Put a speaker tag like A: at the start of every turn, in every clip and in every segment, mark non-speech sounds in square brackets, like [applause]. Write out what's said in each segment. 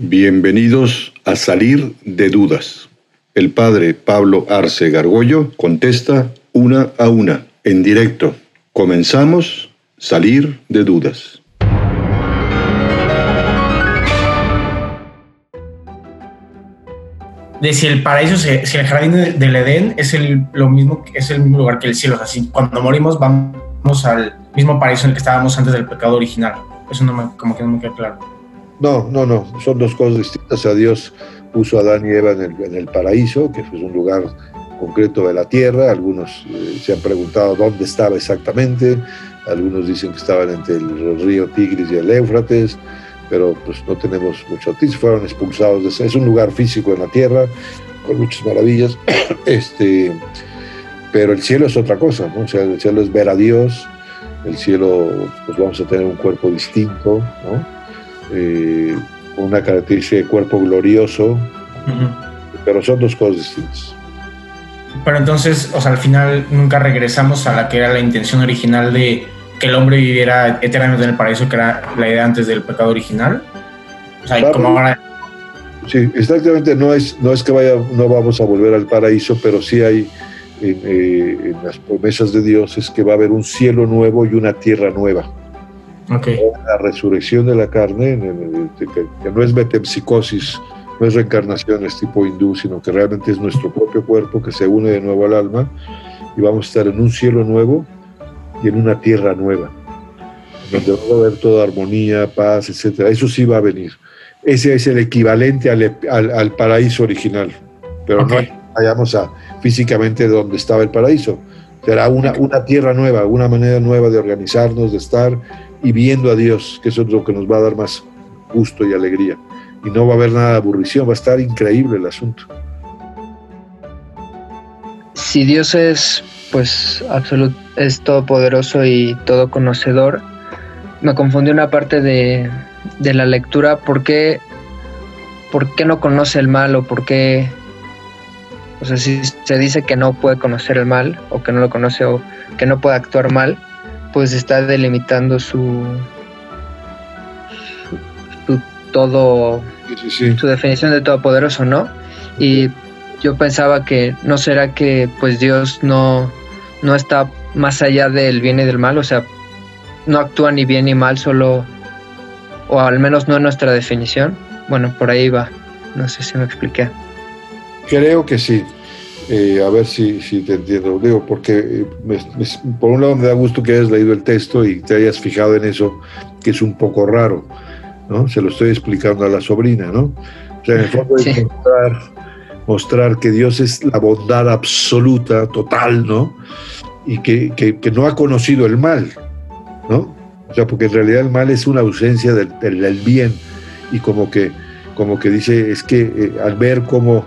A: Bienvenidos a Salir de Dudas. El padre Pablo Arce Gargollo contesta una a una, en directo. Comenzamos Salir de Dudas.
B: De si el paraíso, si el jardín del Edén es el, lo mismo, es el mismo lugar que el cielo. Así, cuando morimos vamos al mismo paraíso en el que estábamos antes del pecado original. Eso no como que no me queda claro.
C: No, no, no, son dos cosas distintas. A Dios puso a Adán y Eva en el, paraíso, que es un lugar concreto de la tierra. Algunos eh, se han preguntado dónde estaba exactamente. Algunos dicen que estaban entre el río Tigris y el Éufrates, pero pues no tenemos mucho noticia. Fueron expulsados de ese. Es un lugar físico en la tierra, con muchas maravillas. [coughs] este, pero el cielo es otra cosa, ¿no? O sea, el cielo es ver a Dios. El cielo, pues vamos a tener un cuerpo distinto, ¿no? Eh, una característica de cuerpo glorioso, pero son dos cosas distintas.
B: Pero entonces, o sea, al final nunca regresamos a la que era la intención original de que el hombre viviera eternamente en el paraíso, que era la idea antes del pecado original. O sea, como ahora...
C: Sí, exactamente, no es, no es que vaya, no vamos a volver al paraíso, pero sí hay en, eh, en las promesas de Dios es que va a haber un cielo nuevo y una tierra nueva. La resurrección de la carne, que, no es metempsicosis, no es reencarnaciones tipo hindú, sino que realmente es nuestro propio cuerpo que se une de nuevo al alma y vamos a estar en un cielo nuevo y en una tierra nueva, donde va a haber toda armonía, paz, etc. Eso sí va a venir. Ese es el equivalente al, paraíso original, pero no vayamos a físicamente donde estaba el paraíso. Será una, una tierra nueva, una manera nueva de organizarnos, de estar y viendo a Dios, que eso es lo que nos va a dar más gusto y alegría. Y no va a haber nada de aburrición, va a estar increíble el asunto.
D: Si Dios es, pues, absoluto, es todopoderoso y todo conocedor, me confundió una parte de, de la lectura, ¿por qué, ¿por qué no conoce el mal o por qué o sea, si se dice que no puede conocer el mal o que no lo conoce o que no puede actuar mal, pues está delimitando su, su, todo, su definición de todopoderoso, ¿no? Y yo pensaba que no será que pues Dios no, no está más allá del bien y del mal, o sea, no actúa ni bien ni mal, solo, o al menos no en nuestra definición. Bueno, por ahí va, no sé si me expliqué.
C: Creo que sí. Eh, a ver si, si, te entiendo. Digo, porque eh, por un lado me da gusto que hayas leído el texto y te hayas fijado en eso, que es un poco raro, ¿no? Se lo estoy explicando a la sobrina, ¿no? O sea, en el fondo es mostrar, mostrar, que Dios es la bondad absoluta, total, ¿no? Y que, que, no ha conocido el mal, ¿no? O sea, porque en realidad el mal es una ausencia del, del, bien y como que, como que dice, es que eh, al ver cómo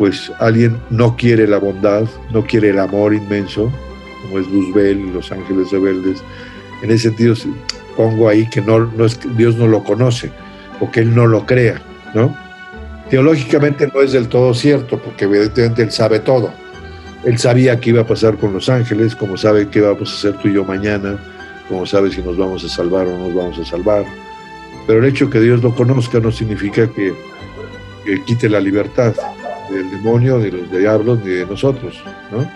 C: pues alguien no quiere la bondad, no quiere el amor inmenso, como es Luzbel y los ángeles rebeldes. En ese sentido pongo ahí que no, no es, Dios no lo conoce o que Él no lo crea, ¿no? Teológicamente no es del todo cierto, porque evidentemente Él sabe todo. Él sabía qué iba a pasar con los ángeles, como sabe qué vamos a hacer tú y yo mañana, como sabe si nos vamos a salvar o no nos vamos a salvar. Pero el hecho de que Dios lo conozca no significa que, que quite la libertad del demonio, de los diablos, ni de nosotros, ¿no?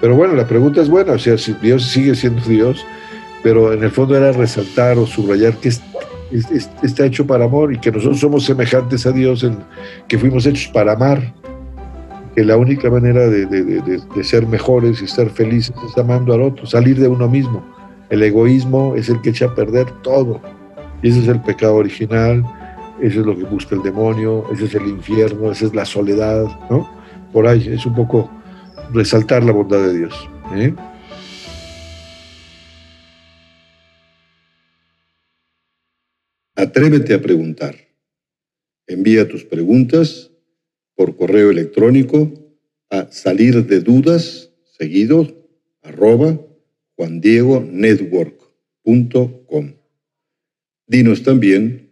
C: Pero bueno, la pregunta es buena, o sea, si Dios sigue siendo Dios, pero en el fondo era resaltar o subrayar que está hecho para amor y que nosotros somos semejantes a Dios, que fuimos hechos para amar, que la única manera de, ser mejores y estar felices es amando al otro, salir de uno mismo. El egoísmo es el que echa a perder todo. Y ese es el pecado original, eso es lo que busca el demonio, ese es el infierno, esa es la soledad, ¿no? Por ahí es un poco resaltar la bondad de Dios. ¿eh?
A: Atrévete a preguntar. Envía tus preguntas por correo electrónico a salir de dudas seguido arroba juandiegonetwork.com. Dinos también